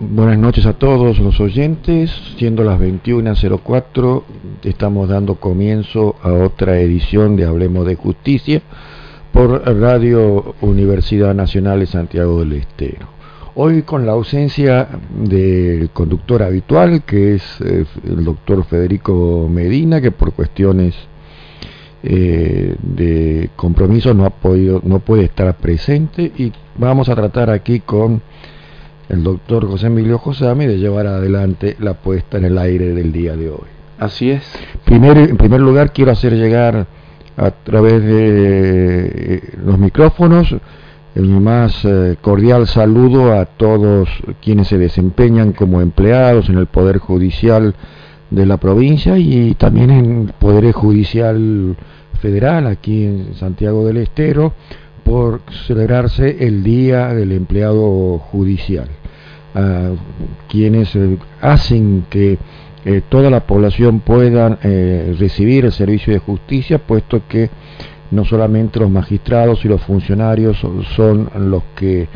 Buenas noches a todos los oyentes. Siendo las 21.04, estamos dando comienzo a otra edición de Hablemos de Justicia por Radio Universidad Nacional de Santiago del Estero. Hoy con la ausencia del conductor habitual, que es eh, el doctor Federico Medina, que por cuestiones eh, de compromiso no ha podido, no puede estar presente y vamos a tratar aquí con el doctor José Emilio Josami de llevar adelante la puesta en el aire del día de hoy. Así es. Primero, en primer lugar quiero hacer llegar a través de eh, los micrófonos el más eh, cordial saludo a todos quienes se desempeñan como empleados en el Poder Judicial de la provincia y también en el Poder Judicial Federal aquí en Santiago del Estero por celebrarse el Día del Empleado Judicial, quienes eh, hacen que eh, toda la población pueda eh, recibir el servicio de justicia, puesto que no solamente los magistrados y los funcionarios son, los que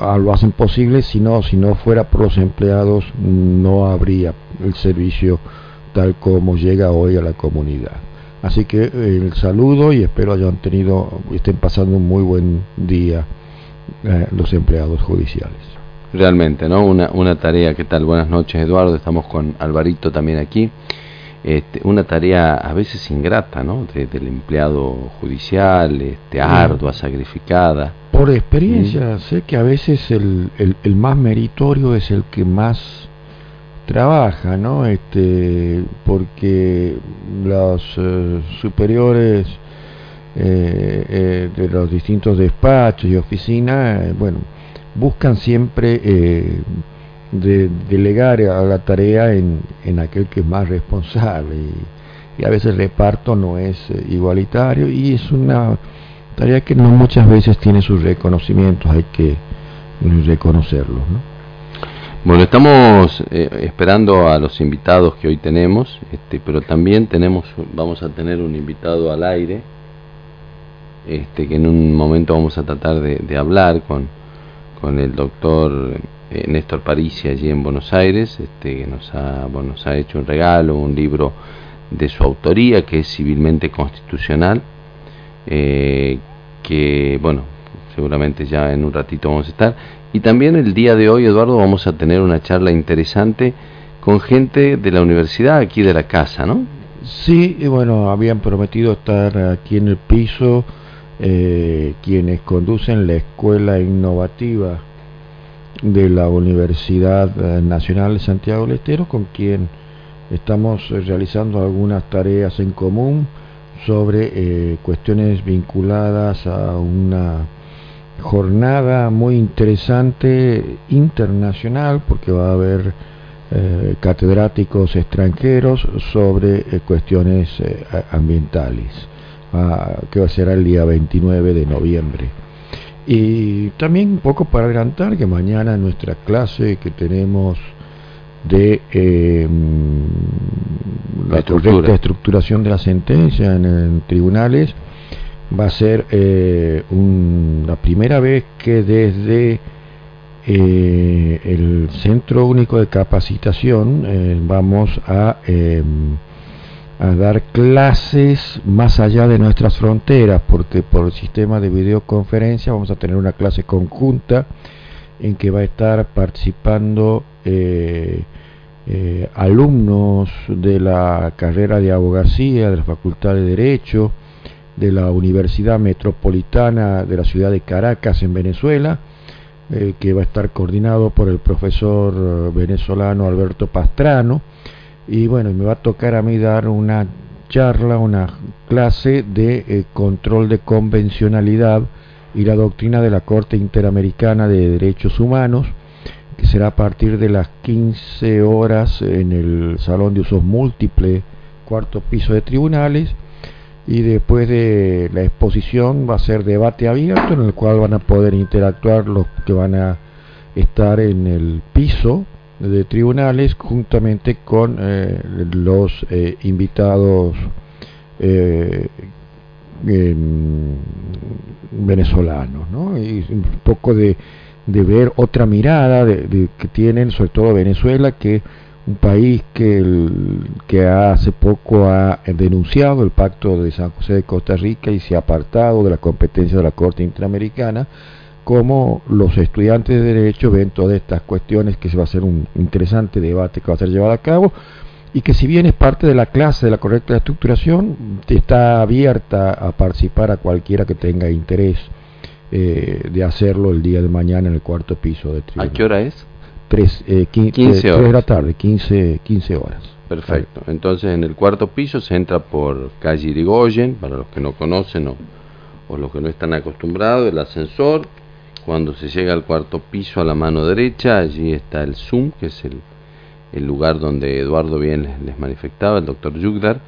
lo hacen posible, sino si no fuera por los empleados no habría el servicio tal como llega hoy a la comunidad. Así que eh, el saludo y espero hayan tenido, estén pasando un muy buen día eh, los empleados judiciales. Realmente, ¿no? Una, una tarea, ¿qué tal? Buenas noches, Eduardo. Estamos con Alvarito también aquí. Este, una tarea a veces ingrata, ¿no? del empleado judicial, este, ardua, sacrificada. Por experiencia, sé que a veces el, el, el más meritorio es el que más trabaja, ¿no? Este, porque los eh, superiores eh, eh, de los distintos despachos y oficinas, bueno, buscan siempre de, delegar a la tarea en, en, aquel que es más responsable y, y, a veces el reparto no es igualitario y es una tarea que no muchas veces tiene sus reconocimientos, hay que reconocerlos, ¿no? Bueno, estamos eh, esperando a los invitados que hoy tenemos, este, pero también tenemos, vamos a tener un invitado al aire, este, que en un momento vamos a tratar de, hablar con, con el doctor eh, Néstor Parisi allí en Buenos Aires, este, que nos ha, bueno, nos ha hecho un regalo, un libro de su autoría, que es civilmente constitucional, eh, que, bueno, seguramente ya en un ratito vamos a estar, y también el día de hoy, Eduardo, vamos a tener una charla interesante con gente de la universidad aquí de la casa, ¿no? Sí, y bueno, habían prometido estar aquí en el piso eh, quienes conducen la escuela innovativa de la Universidad eh, Nacional de Santiago del Estero, con quien estamos eh, realizando algunas tareas en común sobre cuestiones vinculadas a una jornada muy interesante internacional porque va a haber eh, catedráticos extranjeros sobre eh, cuestiones eh, ambientales, ah, que va a ser el día 29 de noviembre. Y también un poco para adelantar que mañana nuestra clase que tenemos de la correcta estructuración de la sentencia en tribunales, va a ser eh, la primera vez que desde eh, el Centro Único de Capacitación eh, vamos a, em, a dar clases más allá de nuestras fronteras, porque por el sistema de videoconferencia vamos a tener una clase conjunta en que va a estar participando alumnos de la carrera de abogacía, de la Facultad de Derecho, de la Universidad Metropolitana de la ciudad de Caracas en Venezuela, eh, que va a estar coordinado por el profesor eh, venezolano Alberto Pastrano. Y bueno, me va a tocar a mí dar una charla, una clase de eh, control de convencionalidad y la doctrina de la Corte Interamericana de Derechos Humanos, que será a partir de las 15 horas en el Salón de Usos Múltiples, cuarto piso de tribunales, y después de la exposición va a ser debate abierto en el cual van a poder interactuar los que van a estar en el piso de tribunales juntamente con eh, los eh, invitados eh, venezolanos ¿no? y un poco de, de ver otra mirada de, que tienen sobre todo Venezuela que un país que, el, que hace poco ha denunciado el pacto de San José de Costa Rica y se ha apartado de la competencia de la Corte Interamericana, como los estudiantes de Derecho ven todas estas cuestiones, que se va a hacer un interesante debate que va a ser llevado a cabo, y que si bien es parte de la clase de la correcta estructuración, está abierta a participar a cualquiera que tenga interés eh, de hacerlo el día de mañana en el cuarto piso de tribunal. ¿A qué hora es? 3, eh, 15, horas. de la tarde, 15, 15 horas. Perfecto. Entonces en el cuarto piso se entra por calle Irigoyen, para los que no conocen o, o los que no están acostumbrados, el ascensor. Cuando se llega al cuarto piso a la mano derecha, allí está el Zoom, que es el, el lugar donde Eduardo bien les, manifestaba, el doctor Yugdar,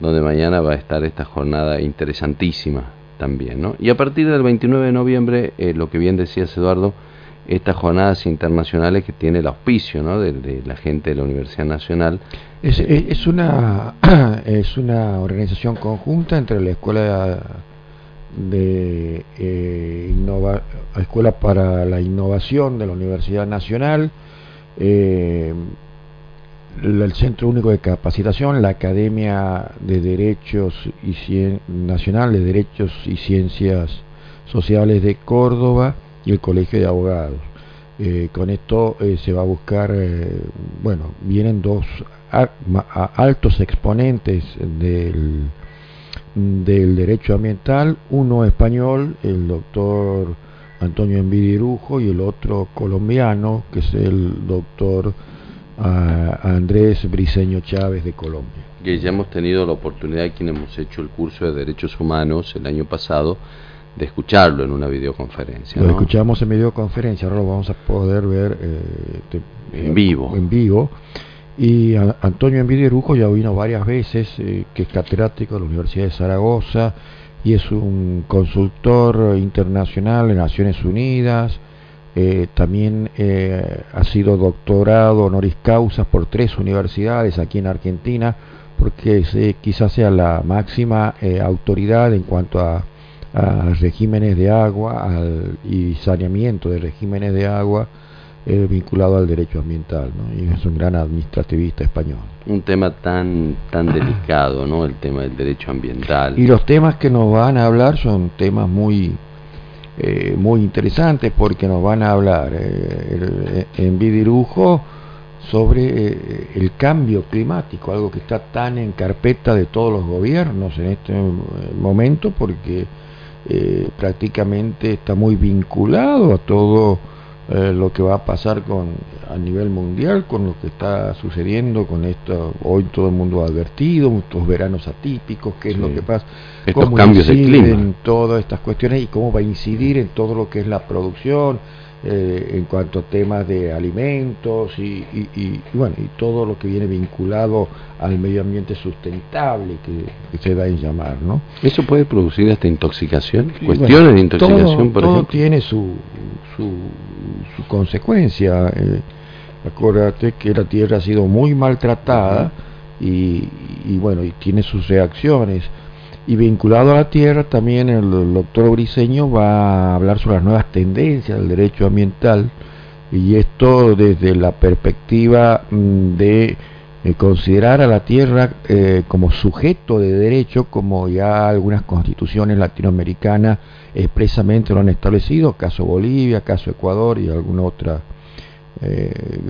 donde mañana va a estar esta jornada interesantísima también. ¿no? Y a partir del 29 de noviembre, eh, lo que bien decías Eduardo, estas jornadas internacionales que tiene el auspicio ¿no? de, la gente de la Universidad Nacional. Es, es, una, es una organización conjunta entre la Escuela de eh, Escuela para la Innovación de la Universidad Nacional, eh, el Centro Único de Capacitación, la Academia de Derechos y Nacional de Derechos y Ciencias Sociales de Córdoba y el Colegio de Abogados. Eh, con esto eh, se va a buscar, eh, bueno, vienen dos altos exponentes del, del derecho ambiental, uno español, el doctor Antonio Envidirujo, y el otro colombiano, que es el doctor a Andrés Briceño Chávez de Colombia. Ya hemos tenido la oportunidad, quienes hemos hecho el curso de Derechos Humanos el año pasado, de escucharlo en una videoconferencia. Lo escuchamos en videoconferencia, ahora lo vamos a poder ver eh, en vivo. En vivo. Y Antonio Envidirujo ya vino varias veces, eh, que es catedrático de la Universidad de Zaragoza y es un consultor internacional en Naciones Unidas, eh, también eh, ha sido doctorado honoris causa por tres universidades aquí en Argentina, porque quizás sea la máxima eh, autoridad en cuanto a, regímenes de agua y saneamiento de regímenes de agua vinculado al derecho ambiental, y es un gran administrativista español. Un tema tan tan delicado, ¿no? El tema del derecho ambiental. Y los temas que nos van a hablar son temas muy eh, muy interesantes porque nos van a hablar eh, en Vidirujo sobre eh, el cambio climático, algo que está tan en carpeta de todos los gobiernos en este momento porque prácticamente está muy vinculado a todo eh, lo que va a pasar con a nivel mundial con lo que está sucediendo con esto. Hoy todo el mundo ha advertido estos veranos atípicos qué es lo que pasa estos cambios de clima. en todas estas cuestiones y cómo va a incidir en todo lo que es la producción eh, en cuanto a temas de alimentos y, bueno y todo lo que viene vinculado al medio ambiente sustentable que, se da en llamar no eso puede producir hasta intoxicación cuestiones de intoxicación por ejemplo tiene su, su, su consecuencia eh, acuérdate que la tierra ha sido muy maltratada y, y bueno y tiene sus reacciones y vinculado a la tierra, también el doctor Briseño va a hablar sobre las nuevas tendencias del derecho ambiental y esto desde la perspectiva mm, de eh, considerar a la tierra eh, como sujeto de derecho, como ya algunas constituciones latinoamericanas expresamente lo han establecido, caso Bolivia, caso Ecuador y alguna otra eh,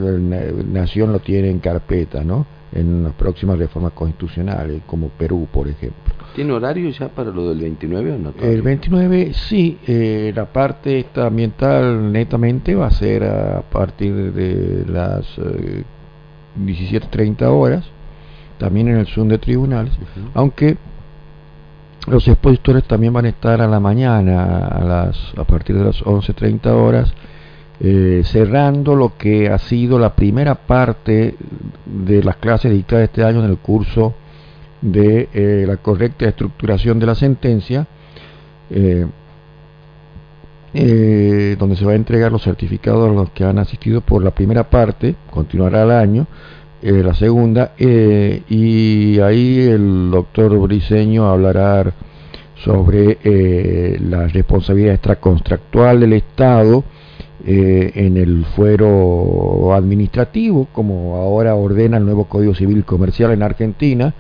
nación lo tiene en carpeta, ¿no? En las próximas reformas constitucionales, como Perú, por ejemplo. ¿Tiene horario ya para lo del 29 o no? El 29 sí, eh, la parte esta ambiental netamente va a ser a partir de las eh, 17.30 horas, también en el Zoom de tribunales, aunque los expositores también van a estar a la mañana, a, las, a partir de las 11.30 horas, eh, cerrando lo que ha sido la primera parte de las clases dictadas este año en el curso de eh, la correcta estructuración de la sentencia, eh, donde se va a entregar los certificados a los que han asistido por la primera parte, continuará el año, la segunda, y ahí el doctor Briseño hablará sobre la responsabilidad extracontractual del Estado, eh, en el fuero administrativo, como ahora ordena el nuevo Código Civil Comercial en Argentina,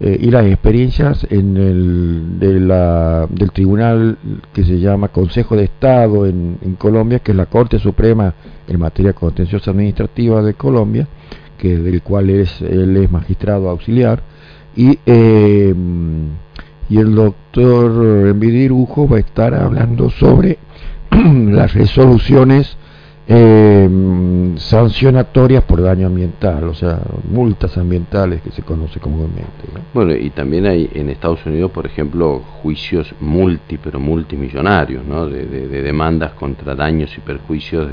eh, y las experiencias en el, de la, del tribunal que se llama Consejo de Estado en, Colombia, que es la Corte Suprema en materia contenciosa administrativa de Colombia, que del cual es, él es magistrado auxiliar, y, eh, y el doctor Envidirujo va a estar hablando sobre las resoluciones eh, sancionatorias por daño ambiental, o sea, multas ambientales que se conoce comúnmente. Bueno, y también hay en Estados Unidos, por ejemplo, juicios multi, pero multimillonarios, ¿no? De, demandas contra daños y perjuicios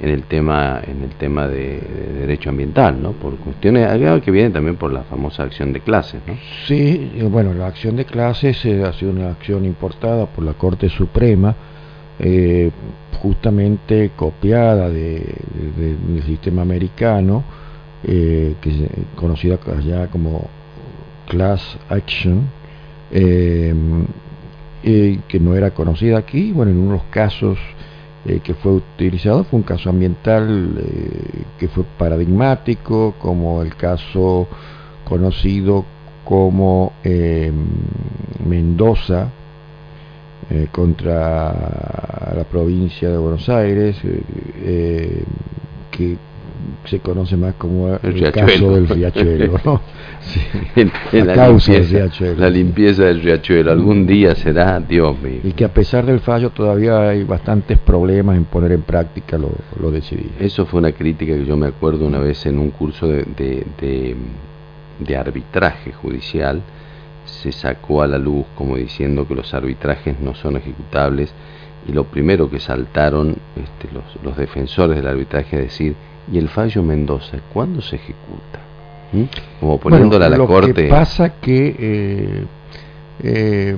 en el tema en el tema de, derecho ambiental, ¿no? Por cuestiones que viene también por la famosa acción de clases, ¿no? Sí, bueno, la acción de clases eh, ha sido una acción importada por la Corte Suprema eh, justamente copiada de, del sistema americano, eh, que conocida allá como class action, eh, que no era conocida aquí. Bueno, en unos casos que fue utilizado fue un caso ambiental que fue paradigmático, como el caso conocido como Mendoza, eh, contra la provincia de Buenos Aires, eh, eh, que se conoce más como el, caso del riachuelo, la, causa limpieza, del riachuelo. La limpieza del riachuelo, algún día será, Dios mío. Y que a pesar del fallo todavía hay bastantes problemas en poner en práctica lo, lo decidido. Eso fue una crítica que yo me acuerdo una vez en un curso de, de arbitraje judicial, se sacó a la luz como diciendo que los arbitrajes no son ejecutables y lo primero que saltaron este, los, los, defensores del arbitraje es decir, ¿y el fallo Mendoza cuándo se ejecuta? ¿Mm? Como poniéndola a la corte. Lo que pasa que eh, eh,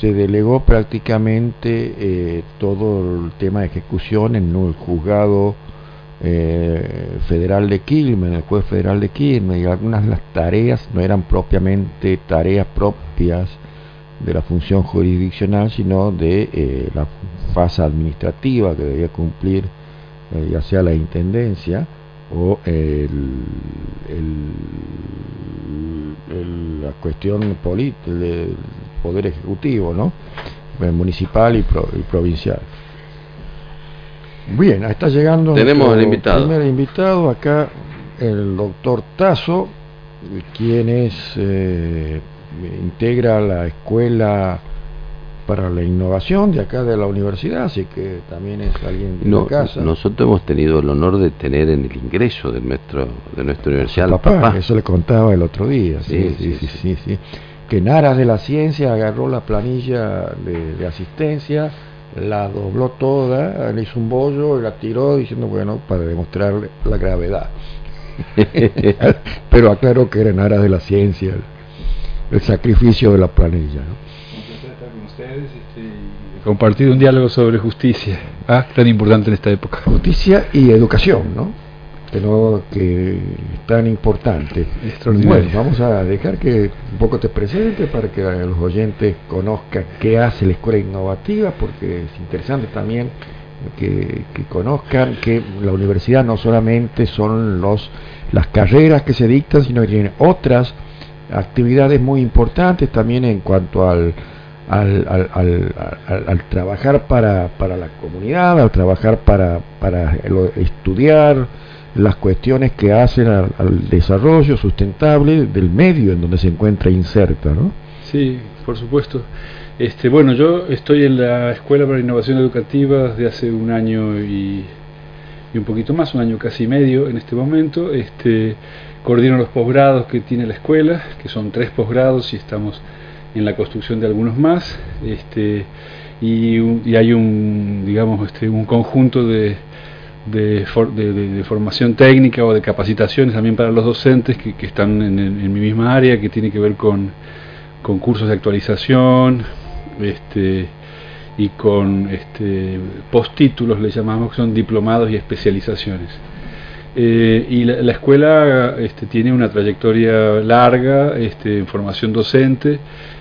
se delegó prácticamente eh, todo el tema de ejecución en el juzgado eh, federal de Quilmes, el juez federal de Quilmes, y algunas de las tareas no eran propiamente tareas propias de la función jurisdiccional, sino de eh, la fase administrativa que debía cumplir eh, ya sea la intendencia o el, la cuestión del poder ejecutivo, ¿no? municipal y provincial. Bien, ahí está llegando Tenemos el invitado. primer invitado, acá el doctor Tazo, quien es, eh, integra la escuela para la innovación de acá de la universidad, así que también es alguien de no, casa. Nosotros hemos tenido el honor de tener en el ingreso de nuestro de nuestra universidad papá, Eso le contaba el otro día, sí, sí, sí, sí, sí, que en aras de la ciencia agarró la planilla de asistencia la dobló toda, le hizo un bollo y la tiró diciendo, bueno, para demostrarle la gravedad. Pero aclaró que era en aras de la ciencia, el, sacrificio de la planilla. ¿no? ustedes este, compartir un diálogo sobre justicia, ah, tan importante en esta época. Justicia y educación, ¿no? Que es tan importante. Bueno, vamos a dejar que un poco te presente para que los oyentes conozcan qué hace la escuela innovativa, porque es interesante también que, conozcan que la universidad no solamente son los las carreras que se dictan, sino que tiene otras actividades muy importantes también en cuanto al al, al, al, trabajar para, para la comunidad, al trabajar para, para estudiar, las cuestiones que hacen al, desarrollo sustentable del medio en donde se encuentra inserta, ¿no? Sí, por supuesto. Este, bueno, yo estoy en la Escuela para Innovación Educativa desde hace un año y, y un poquito más, un año casi medio en este momento. Este, coordino los posgrados que tiene la escuela, que son tres posgrados y estamos en la construcción de algunos más, este, y, hay un, digamos, este, un conjunto de, de, formación técnica o de capacitaciones también para los docentes que, están en, mi misma área, que tiene que ver con, con cursos de actualización este, y con este, postítulos, le llamamos, que son diplomados y especializaciones. Eh, y la, escuela este, tiene una trayectoria larga este, en formación docente,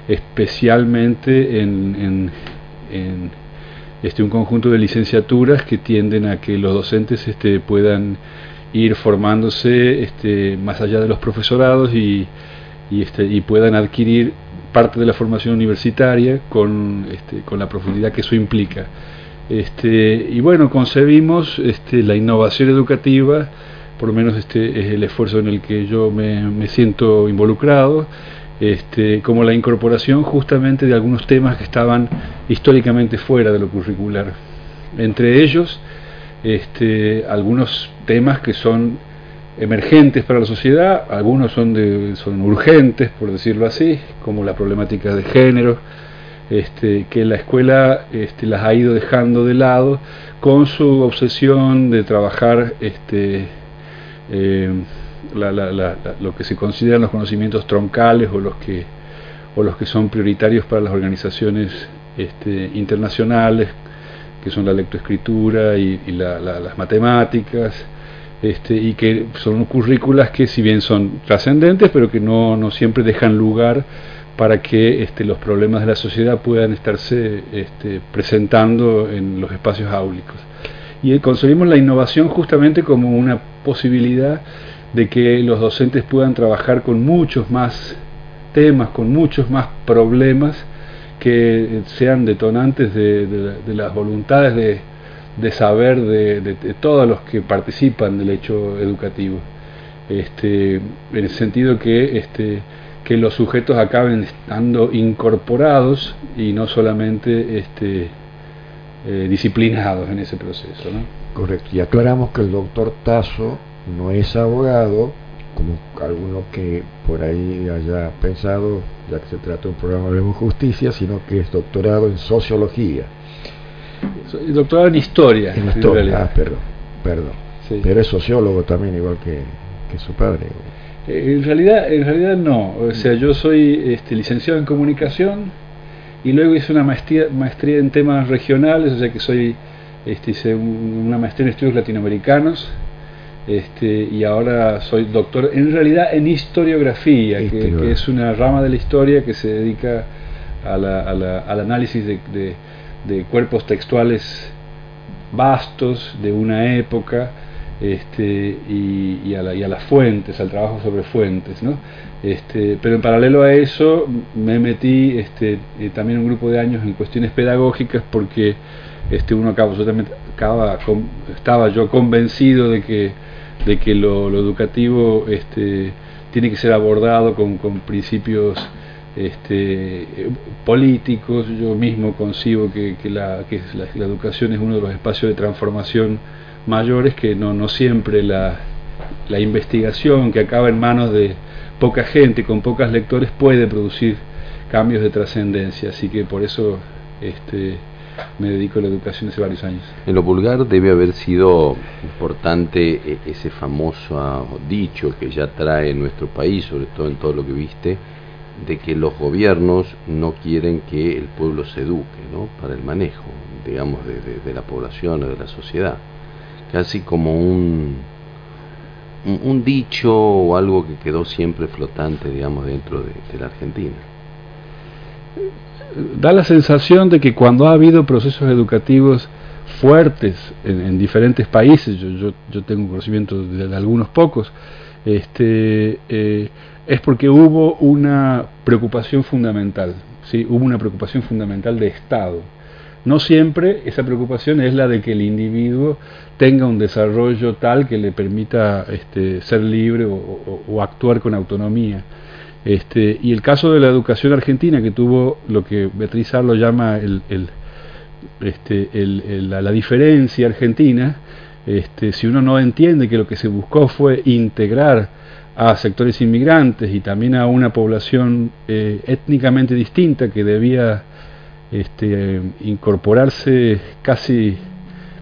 especialmente en, este, un conjunto de licenciaturas que tienden a que los docentes este, puedan ir formándose este, más allá de los profesorados y, y, este, y puedan adquirir parte de la formación universitaria con, este, con la profundidad que eso implica. Este, y bueno, concebimos este, la innovación educativa, por lo menos este es el esfuerzo en el que yo me, me siento involucrado, este, como la incorporación justamente de algunos temas que estaban históricamente fuera de lo curricular. Entre ellos, este, algunos temas que son emergentes para la sociedad, algunos son, de, son urgentes, por decirlo así, como la problemática de género, este, que la escuela este, las ha ido dejando de lado con su obsesión de trabajar este, eh, lo que se consideran los conocimientos troncales o los que, o los que son prioritarios para las organizaciones este, internacionales, que son la lectoescritura y, y las matemáticas, este, y que son currículas que si bien son trascendentes, pero que no, no siempre dejan lugar para que este, los problemas de la sociedad puedan estarse este, presentando en los espacios áulicos. Y concebimos la innovación justamente como una posibilidad de que los docentes puedan trabajar con muchos más temas, con muchos más problemas que sean detonantes de las voluntades de, saber de, todos los que participan del hecho educativo. Este, en el sentido que, este, que los sujetos acaben estando incorporados y no solamente este, eh, disciplinados en ese proceso. ¿no? Correcto, y aclaramos que el doctor Tazo no es abogado, como alguno que por ahí haya pensado, ya que se trata de un programa de justicia, sino que es doctorado en sociología doctorado en historia. En historia, ah, perdón, perdón. Pero es sociólogo también, igual que, su padre. Eh, en realidad, en realidad no. O sea, yo soy este, licenciado en comunicación y luego hice una maestría, maestría en temas regionales, o sea que soy, este, hice una maestría en estudios latinoamericanos. Este, y ahora soy doctor en realidad en historiografía, que, es una rama de la historia que se dedica a la, al análisis de de cuerpos textuales vastos de una época este, y, a las fuentes, al trabajo sobre fuentes. ¿no? Este, pero en paralelo a eso me metí este, eh, también un grupo de años en cuestiones pedagógicas porque este, uno acaba, acaba, estaba yo convencido de que, de que lo, educativo este, tiene que ser abordado con, con principios este, políticos. Yo mismo concibo que, la, que la, educación es uno de los espacios de transformación mayores, que no, no siempre la, la investigación que acaba en manos de poca gente, con pocos lectores, puede producir cambios de trascendencia. Así que por eso este, me dedico a la educación hace varios años. En lo vulgar debe haber sido importante e, ese famoso dicho que ya trae nuestro país, sobre todo en todo lo que viste, de que los gobiernos no quieren que el pueblo se eduque ¿no? para el manejo, digamos, de, la población o de la sociedad. Casi como un, un, dicho o algo que quedó siempre flotante, digamos, dentro de, la Argentina. Da la sensación de que cuando ha habido procesos educativos fuertes en, diferentes países, yo, yo, tengo conocimiento de, algunos pocos, este, eh, es porque hubo una preocupación fundamental, ¿sí? hubo una preocupación fundamental de Estado. No siempre esa preocupación es la de que el individuo tenga un desarrollo tal que le permita este, ser libre o, actuar con autonomía. Este, y el caso de la educación argentina, que tuvo lo que Beatriz Arlo llama el, este, la, diferencia argentina, este, si uno no entiende que lo que se buscó fue integrar a sectores inmigrantes y también a una población eh, étnicamente distinta que debía este, incorporarse casi,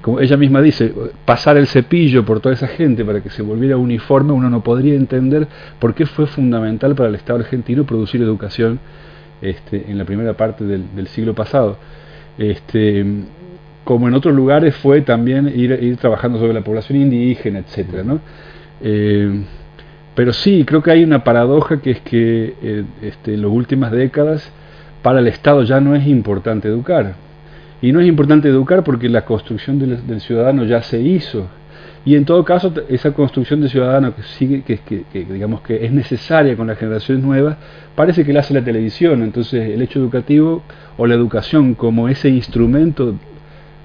como ella misma dice, pasar el cepillo por toda esa gente para que se volviera uniforme, uno no podría entender por qué fue fundamental para el Estado argentino producir educación este, en la primera parte del, siglo pasado. Este, como en otros lugares fue también ir, trabajando sobre la población indígena, etcétera, ¿no? Eh, pero sí, creo que hay una paradoja que es que eh, este, en las últimas décadas para el Estado ya no es importante educar. Y no es importante educar porque la construcción del, ciudadano ya se hizo. Y en todo caso, esa construcción de ciudadano que sigue, que, que, digamos que es necesaria con las generaciones nuevas, parece que la hace la televisión. Entonces, el hecho educativo o la educación como ese instrumento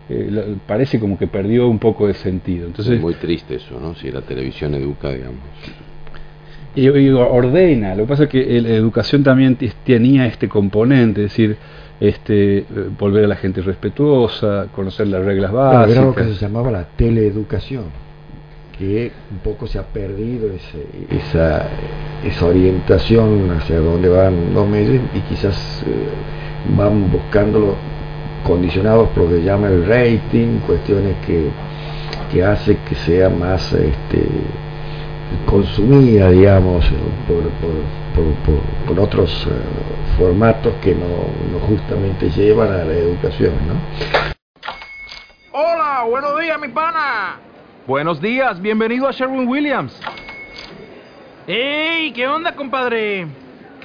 eh, parece como que perdió un poco de sentido. Entonces, es muy triste eso, ¿no? Si la televisión educa, digamos y, ordena. Lo que pasa es que la educación también tenía este componente, es decir, este, eh, volver a la gente respetuosa, conocer las reglas básicas. era lo que se llamaba la teleeducación, que un poco se ha perdido esa, esa orientación hacia dónde van los medios y quizás eh, van buscándolo condicionados por lo que llama el rating, cuestiones que, que hace que sea más este, consumida, digamos, por, por, otros eh, formatos que no, justamente llevan a la educación, ¿no? Hola, buenos días, mi pana. Buenos días, bienvenido a Sherwin Williams. ¡Ey! ¿Qué onda, compadre?